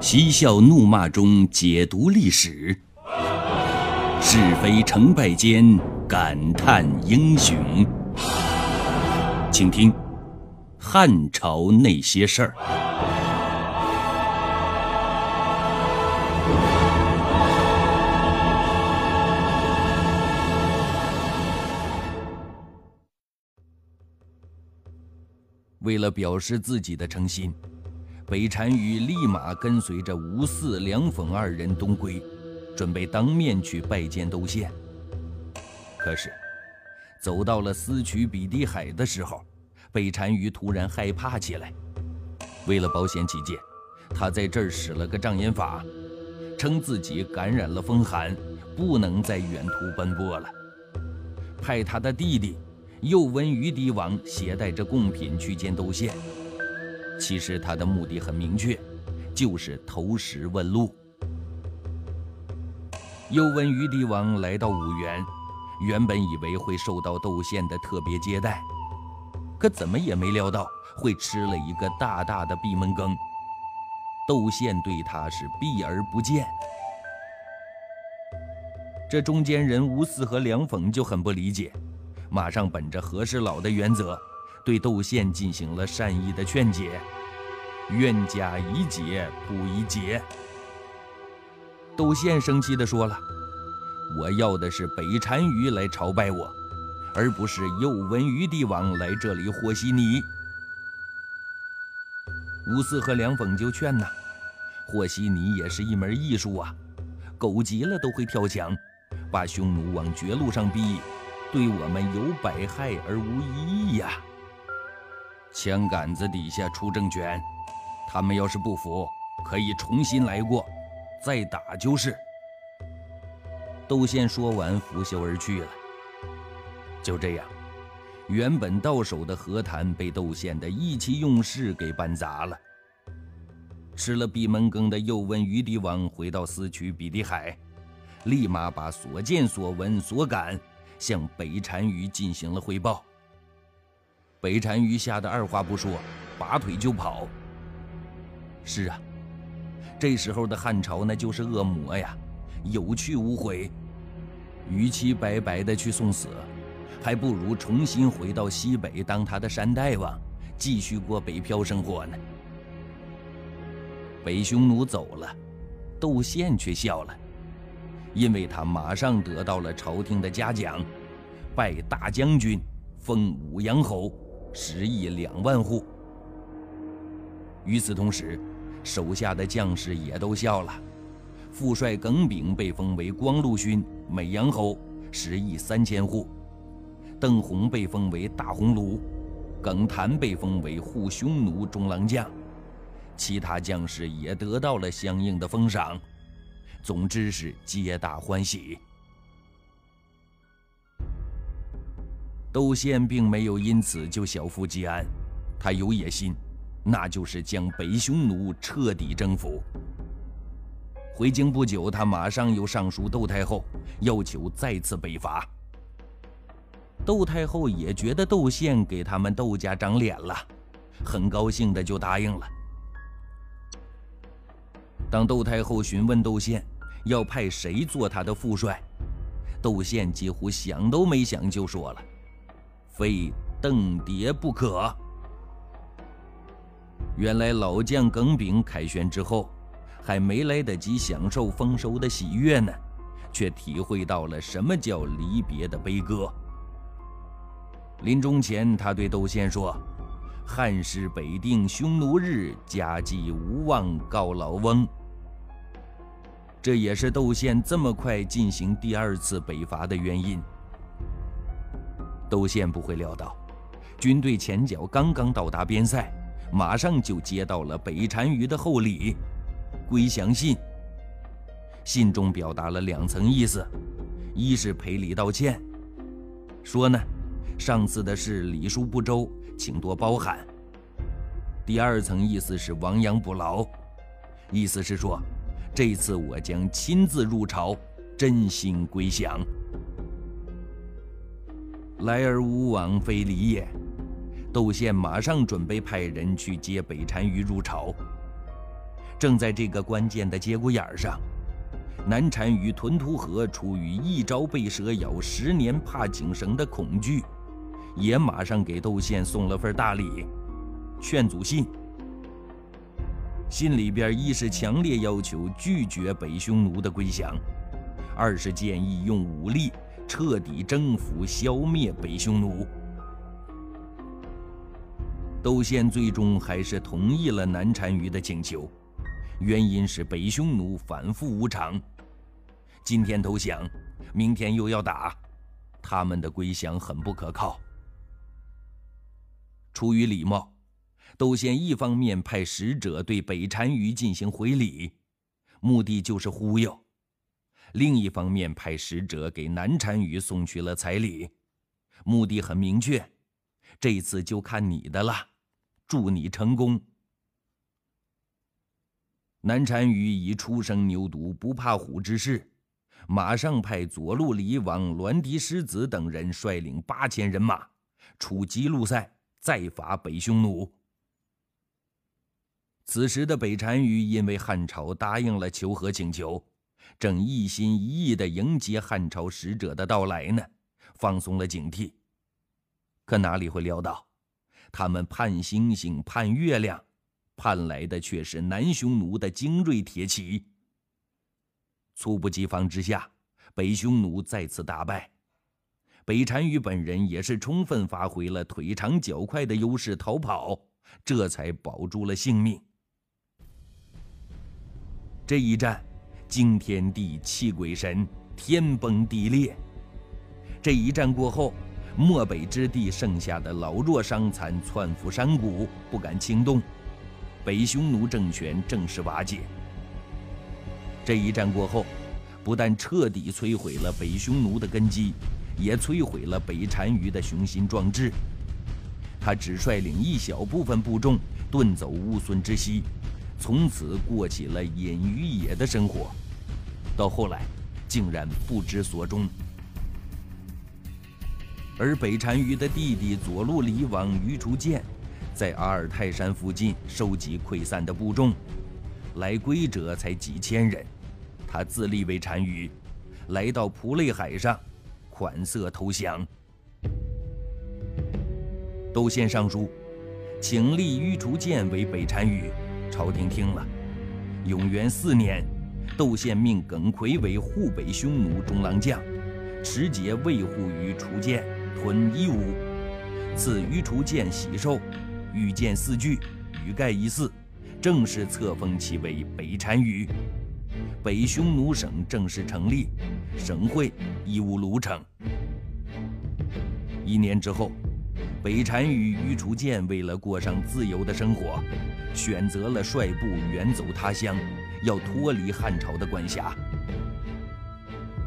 嬉笑怒骂中解读历史，是非成败间感叹英雄。请听《汉朝那些事儿》。为了表示自己的诚心。北单于立马跟随着吴四、梁讽二人东归，准备当面去拜见窦宪。可是，走到了司渠比地海的时候，北单于突然害怕起来。为了保险起见，他在这儿使了个障眼法，称自己感染了风寒，不能再远途奔波了，派他的弟弟右文于狄王携带着贡品去见窦宪。其实他的目的很明确，就是投石问路。又问于帝王来到五原，原本以为会受到窦宪的特别接待，可怎么也没料到会吃了一个大大的闭门羹。窦宪对他是避而不见。这中间人吴四和梁讽就很不理解，马上本着和事佬的原则。对窦宪进行了善意的劝解，冤家宜解不宜结。窦宪生气地说了：“我要的是北单于来朝拜我，而不是右文于帝王来这里和稀泥。”吴四和梁讽就劝呐：“和稀泥也是一门艺术啊，狗急了都会跳墙，把匈奴往绝路上逼，对我们有百害而无一益呀。”枪杆子底下出政权，他们要是不服，可以重新来过，再打就是。窦宪说完，拂袖而去了。就这样，原本到手的和谈被窦宪的意气用事给办砸了。吃了闭门羹的又问于狄王回到司渠比地海，立马把所见所闻所感向北单于进行了汇报。北单于吓得二话不说，拔腿就跑。是啊，这时候的汉朝那就是恶魔呀，有去无回。与其白白的去送死，还不如重新回到西北当他的山大王，继续过北漂生活呢。北匈奴走了，窦宪却笑了，因为他马上得到了朝廷的嘉奖，拜大将军，封武阳侯。十亿两万户。与此同时，手下的将士也都笑了。副帅耿炳被封为光禄勋、美阳侯，十亿三千户；邓弘被封为大鸿胪，耿谭被封为护匈奴中郎将，其他将士也得到了相应的封赏。总之是皆大欢喜。窦宪并没有因此就小富即安，他有野心，那就是将北匈奴彻底征服。回京不久，他马上又上书窦太后，要求再次北伐。窦太后也觉得窦宪给他们窦家长脸了，很高兴的就答应了。当窦太后询问窦宪要派谁做他的副帅，窦宪几乎想都没想就说了。非邓蝶不可。原来老将耿炳凯旋之后，还没来得及享受丰收的喜悦呢，却体会到了什么叫离别的悲歌。临终前，他对窦宪说：“汉室北定，匈奴日，家祭无忘告老翁。”这也是窦宪这么快进行第二次北伐的原因。窦宪不会料到，军队前脚刚刚到达边塞，马上就接到了北单于的厚礼——归降信。信中表达了两层意思：一是赔礼道歉，说呢上次的事礼数不周，请多包涵；第二层意思是亡羊补牢，意思是说这次我将亲自入朝，真心归降。来而无往非礼也。窦宪马上准备派人去接北单于入朝。正在这个关键的节骨眼上，南单于屯屠河出于一朝被蛇咬，十年怕井绳的恐惧，也马上给窦宪送了份大礼——劝阻信。信里边一是强烈要求拒绝北匈奴的归降，二是建议用武力彻底征服、消灭北匈奴。窦宪最终还是同意了南单于的请求。原因是北匈奴反复无常，今天投降，明天又要打，他们的归降很不可靠。出于礼貌，窦宪一方面派使者对北单于进行回礼，目的就是忽悠；另一方面派使者给南单于送去了彩礼，目的很明确：这次就看你的了，祝你成功。南单于以初生牛犊不怕虎之势，马上派左路离王栾迪狮子等人率领八千人马出吉路塞，再伐北匈奴。此时的北单于因为汉朝答应了求和请求，正一心一意地迎接汉朝使者的到来呢，放松了警惕。可哪里会料到，他们盼星星盼月亮。盼来的却是南匈奴的精锐铁骑。猝不及防之下，北匈奴再次大败。北单于本人也是充分发挥了腿长脚快的优势逃跑，这才保住了性命。这一战惊天地泣鬼神，天崩地裂。这一战过后，漠北之地剩下的老弱伤残窜伏山谷，不敢轻动。北匈奴政权正式瓦解。这一战过后，不但彻底摧毁了北匈奴的根基，也摧毁了北单于的雄心壮志。他只率领一小部分部众遁走乌孙之西，从此过起了隐于野的生活。到后来，竟然不知所终。而北单于的弟弟左路离王于除建。在阿尔泰山附近收集溃散的部众，来归者才几千人。他自立为单于，来到蒲类海上，款色投降。窦宪上书，请立于除建为北单于，朝廷听了。永元四年，窦宪命耿奎为护北匈奴中郎将，持节卫护于除建，屯伊吾，赐于除建喜寿。御剑四句，羽盖一寺，正式册封其为北单于。北匈奴省正式成立，省会义乌卢城。一年之后，北单于于楚建为了过上自由的生活，选择了率部远走他乡，要脱离汉朝的管辖。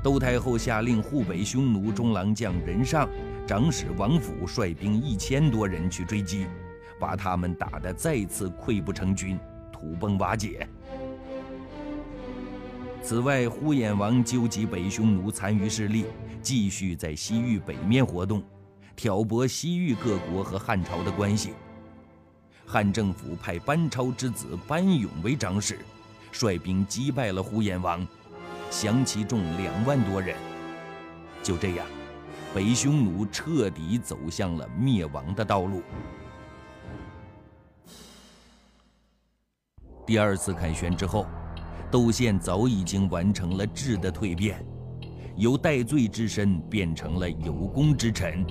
窦太后下令护北匈奴中郎将任尚、长史王府率兵一千多人去追击。把他们打得再次溃不成军，土崩瓦解。此外，呼延王纠集北匈奴残余势力，继续在西域北面活动，挑拨西域各国和汉朝的关系。汉政府派班超之子班勇为长史，率兵击败了呼延王，降其众两万多人。就这样，北匈奴彻底走向了灭亡的道路。第二次凯旋之后，窦宪早已经完成了质的蜕变，由戴罪之身变成了有功之臣。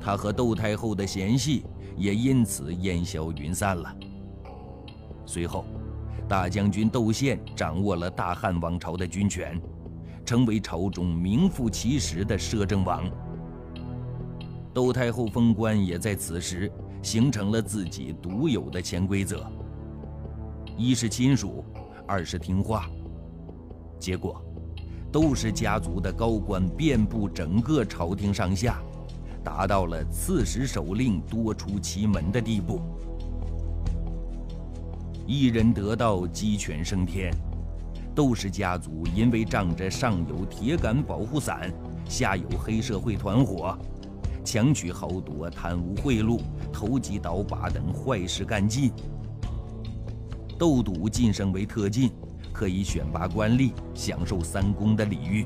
他和窦太后的嫌隙也因此烟消云散了。随后，大将军窦宪掌握了大汉王朝的军权，成为朝中名副其实的摄政王。窦太后封官也在此时形成了自己独有的潜规则。一是亲属，二是听话。结果，都是家族的高官遍布整个朝廷上下，达到了刺史首令多出其门的地步。一人得道，鸡犬升天。窦氏家族因为仗着上有铁杆保护伞，下有黑社会团伙，强取豪夺、贪污贿赂、投机倒把等坏事干尽。斗赌晋升为特进，可以选拔官吏，享受三公的礼遇。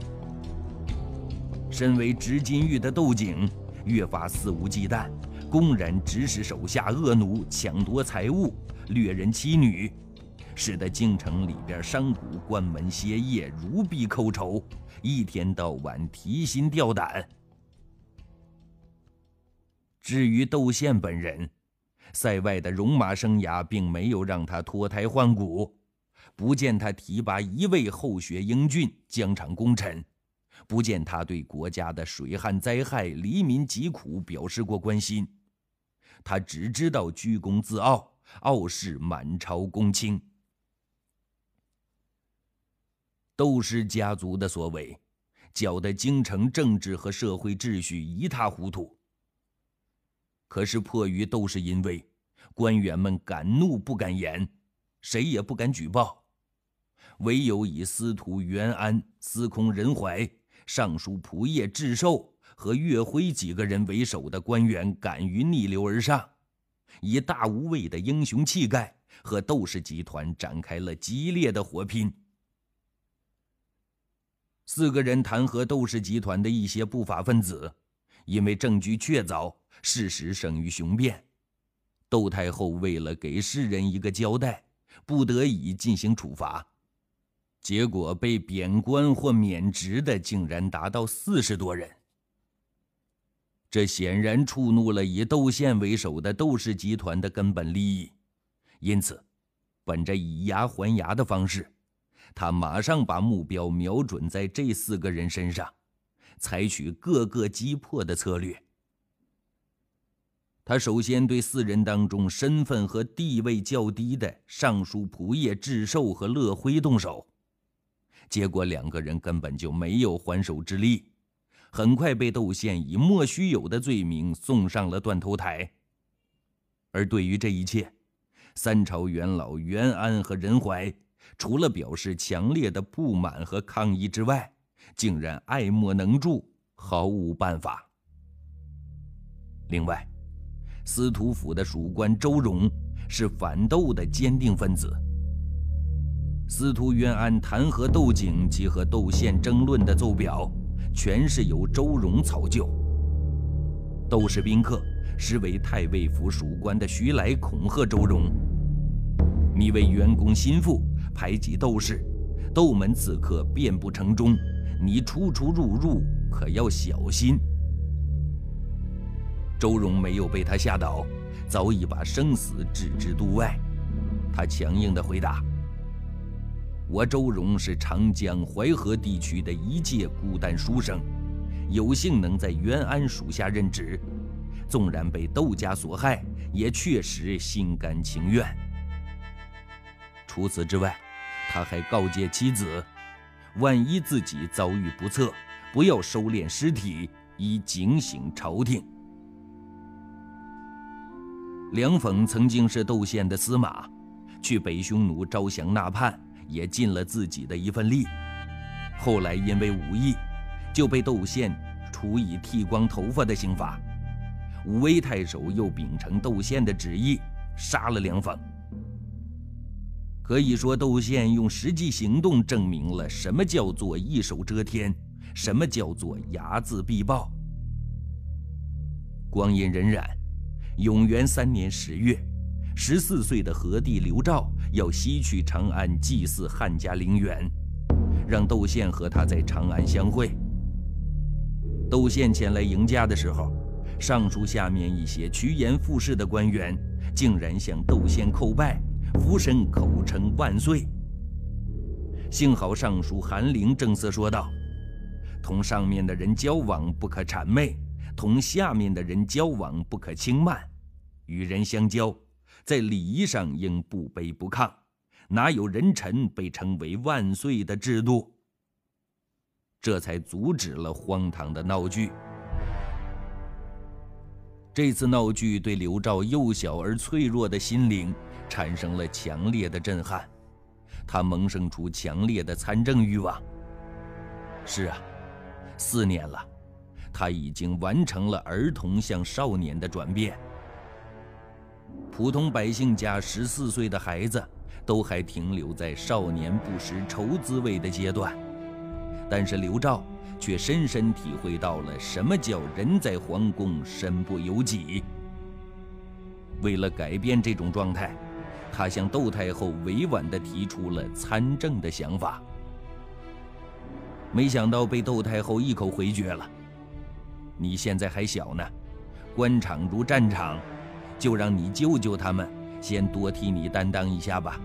身为执金玉的窦景，越发肆无忌惮，公然指使手下恶奴抢夺财物、掠人妻女，使得京城里边商贾关门歇业、如臂扣仇，一天到晚提心吊胆。至于窦宪本人，塞外的戎马生涯并没有让他脱胎换骨，不见他提拔一位后学英俊、疆场功臣，不见他对国家的水旱灾害、黎民疾苦表示过关心，他只知道居功自傲，傲视满朝公卿。窦氏家族的所为，搅得京城政治和社会秩序一塌糊涂。可是迫于窦氏淫威，官员们敢怒不敢言，谁也不敢举报，唯有以司徒元安、司空仁怀、尚书仆射智寿和岳辉几个人为首的官员敢于逆流而上，以大无畏的英雄气概和窦氏集团展开了激烈的火拼。四个人弹劾窦氏集团的一些不法分子，因为证据确凿。事实胜于雄辩，窦太后为了给世人一个交代，不得已进行处罚，结果被贬官或免职的竟然达到四十多人。这显然触怒了以窦宪为首的窦氏集团的根本利益，因此，本着以牙还牙的方式，他马上把目标瞄准在这四个人身上，采取各个击破的策略。他首先对四人当中身份和地位较低的尚书仆射智寿和乐辉动手，结果两个人根本就没有还手之力，很快被窦宪以莫须有的罪名送上了断头台。而对于这一切，三朝元老元安和仁怀除了表示强烈的不满和抗议之外，竟然爱莫能助，毫无办法。另外，司徒府的属官周荣是反窦的坚定分子。司徒元安弹劾窦景及和窦宪争论的奏表，全是由周荣操就。窦氏宾客实为太尉府属官的徐来恐吓周荣：“你为员工心腹，排挤窦氏，窦门此刻遍布城中，你出出入入可要小心。”周荣没有被他吓倒，早已把生死置之度外。他强硬地回答：“我周荣是长江淮河地区的一介孤单书生，有幸能在元安属下任职，纵然被窦家所害，也确实心甘情愿。除此之外，他还告诫妻子，万一自己遭遇不测，不要收敛尸体，以警醒朝廷。”梁讽曾经是窦宪的司马，去北匈奴招降纳叛，也尽了自己的一份力。后来因为武艺，就被窦宪处以剃光头发的刑罚。武威太守又秉承窦宪的旨意，杀了梁方。可以说，窦宪用实际行动证明了什么叫做一手遮天，什么叫做睚眦必报。光阴荏苒。永元三年十月，十四岁的何帝刘肇要西去长安祭祀汉家陵园，让窦宪和他在长安相会。窦宪前来迎驾的时候，尚书下面一些趋炎附势的官员竟然向窦宪叩拜，俯身口称万岁。幸好尚书韩陵正色说道：“同上面的人交往不可谄媚，同下面的人交往不可轻慢。”与人相交，在礼仪上应不卑不亢，哪有人臣被称为万岁的制度？这才阻止了荒唐的闹剧。这次闹剧对刘肇幼小而脆弱的心灵产生了强烈的震撼，他萌生出强烈的参政欲望。是啊，四年了，他已经完成了儿童向少年的转变。普通百姓家十四岁的孩子，都还停留在少年不识愁滋味的阶段，但是刘照却深深体会到了什么叫人在皇宫身不由己。为了改变这种状态，他向窦太后委婉地提出了参政的想法。没想到被窦太后一口回绝了。你现在还小呢，官场如战场，就让你舅舅他们先多替你担当一下吧。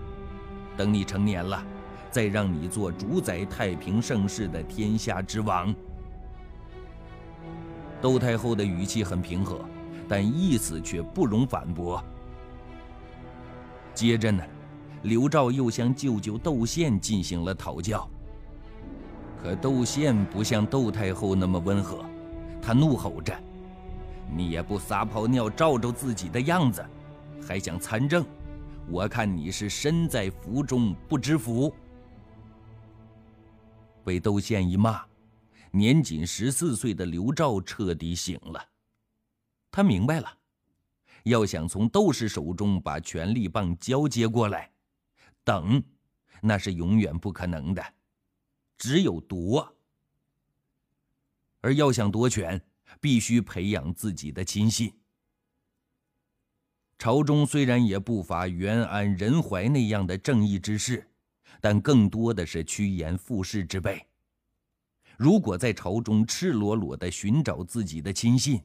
等你成年了，再让你做主宰太平盛世的天下之王。窦太后的语气很平和，但意思却不容反驳。接着呢，刘兆又向舅舅窦宪进行了讨教。可窦宪不像窦太后那么温和，他怒吼着：“你也不撒泡尿照照自己的样子，还想参政？我看你是身在福中不知福。”被窦宪一骂，年仅十四岁的刘兆彻底醒了。他明白了，要想从窦氏手中把权力棒交接过来，等，那是永远不可能的。只有夺，而要想夺权，必须培养自己的亲信。朝中虽然也不乏袁安、任怀那样的正义之士，但更多的是趋炎附势之辈。如果在朝中赤裸裸的寻找自己的亲信，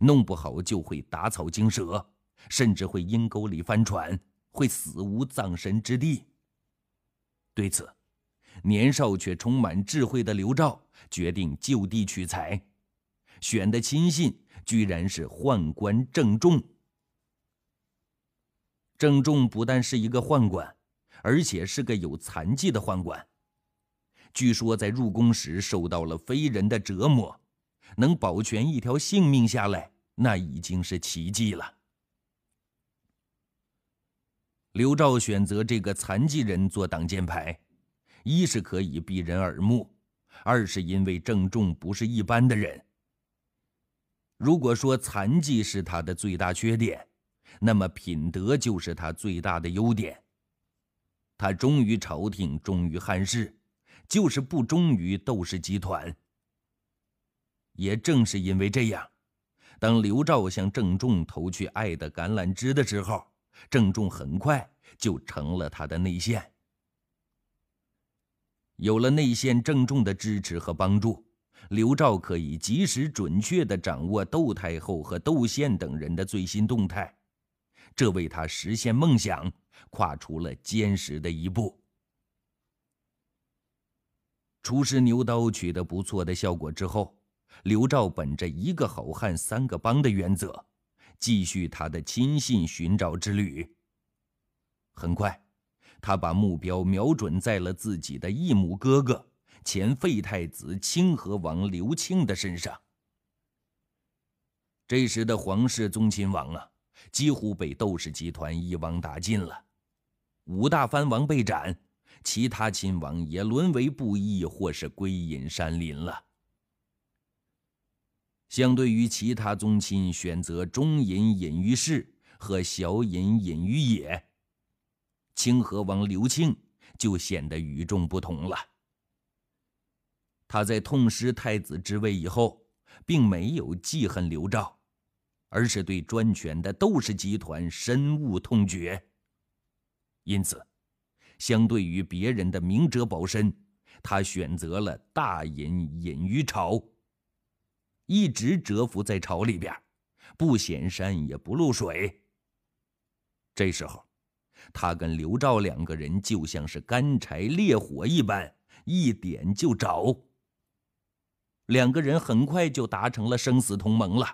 弄不好就会打草惊蛇，甚至会阴沟里翻船，会死无葬身之地。对此，年少却充满智慧的刘兆决定就地取材，选的亲信居然是宦官郑重。郑重不但是一个宦官，而且是个有残疾的宦官。据说在入宫时受到了非人的折磨，能保全一条性命下来，那已经是奇迹了。刘兆选择这个残疾人做挡箭牌。一是可以避人耳目，二是因为郑重不是一般的人。如果说残疾是他的最大缺点，那么品德就是他最大的优点。他忠于朝廷，忠于汉室，就是不忠于窦氏集团。也正是因为这样，当刘兆向郑重投去爱的橄榄枝的时候，郑重很快就成了他的内线。有了内线郑重的支持和帮助，刘兆可以及时准确地掌握窦太后和窦宪等人的最新动态，这为他实现梦想跨出了坚实的一步。厨师牛刀取得不错的效果之后，刘兆本着一个好汉三个帮的原则，继续他的亲信寻找之旅。很快。他把目标瞄准在了自己的异母哥哥前废太子清河王刘庆的身上。这时的皇室宗亲王啊，几乎被窦氏集团一网打尽了，五大藩王被斩，其他亲王也沦为布衣或是归隐山林了。相对于其他宗亲选择中隐隐于市和小隐隐于野。清河王刘庆就显得与众不同了。他在痛失太子之位以后，并没有记恨刘兆，而是对专权的窦氏集团深恶痛绝。因此，相对于别人的明哲保身，他选择了大隐隐于朝，一直蛰伏在朝里边，不显山也不露水。这时候。他跟刘兆两个人就像是干柴烈火一般，一点就着。两个人很快就达成了生死同盟了，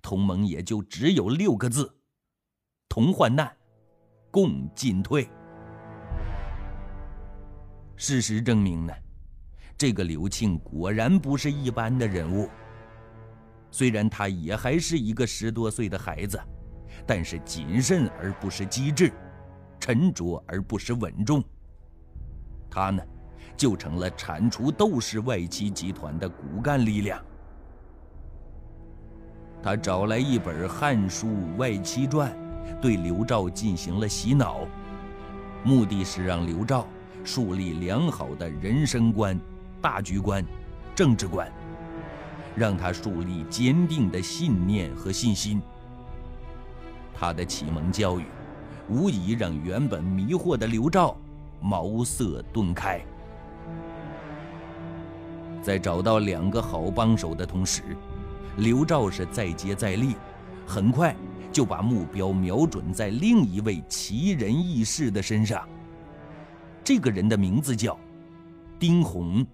同盟也就只有六个字：同患难，共进退。事实证明呢，这个刘庆果然不是一般的人物。虽然他也还是一个十多岁的孩子，但是谨慎而不失机智。沉着而不失稳重，他呢，就成了铲除窦氏外戚集团的骨干力量。他找来一本《汉书外戚传》，对刘肇进行了洗脑，目的是让刘肇树立良好的人生观、大局观、政治观，让他树立坚定的信念和信心。他的启蒙教育，无疑让原本迷惑的刘肇茅塞顿开。在找到两个好帮手的同时，刘兆是再接再厉，很快就把目标瞄准在另一位奇人异士的身上。这个人的名字叫丁红。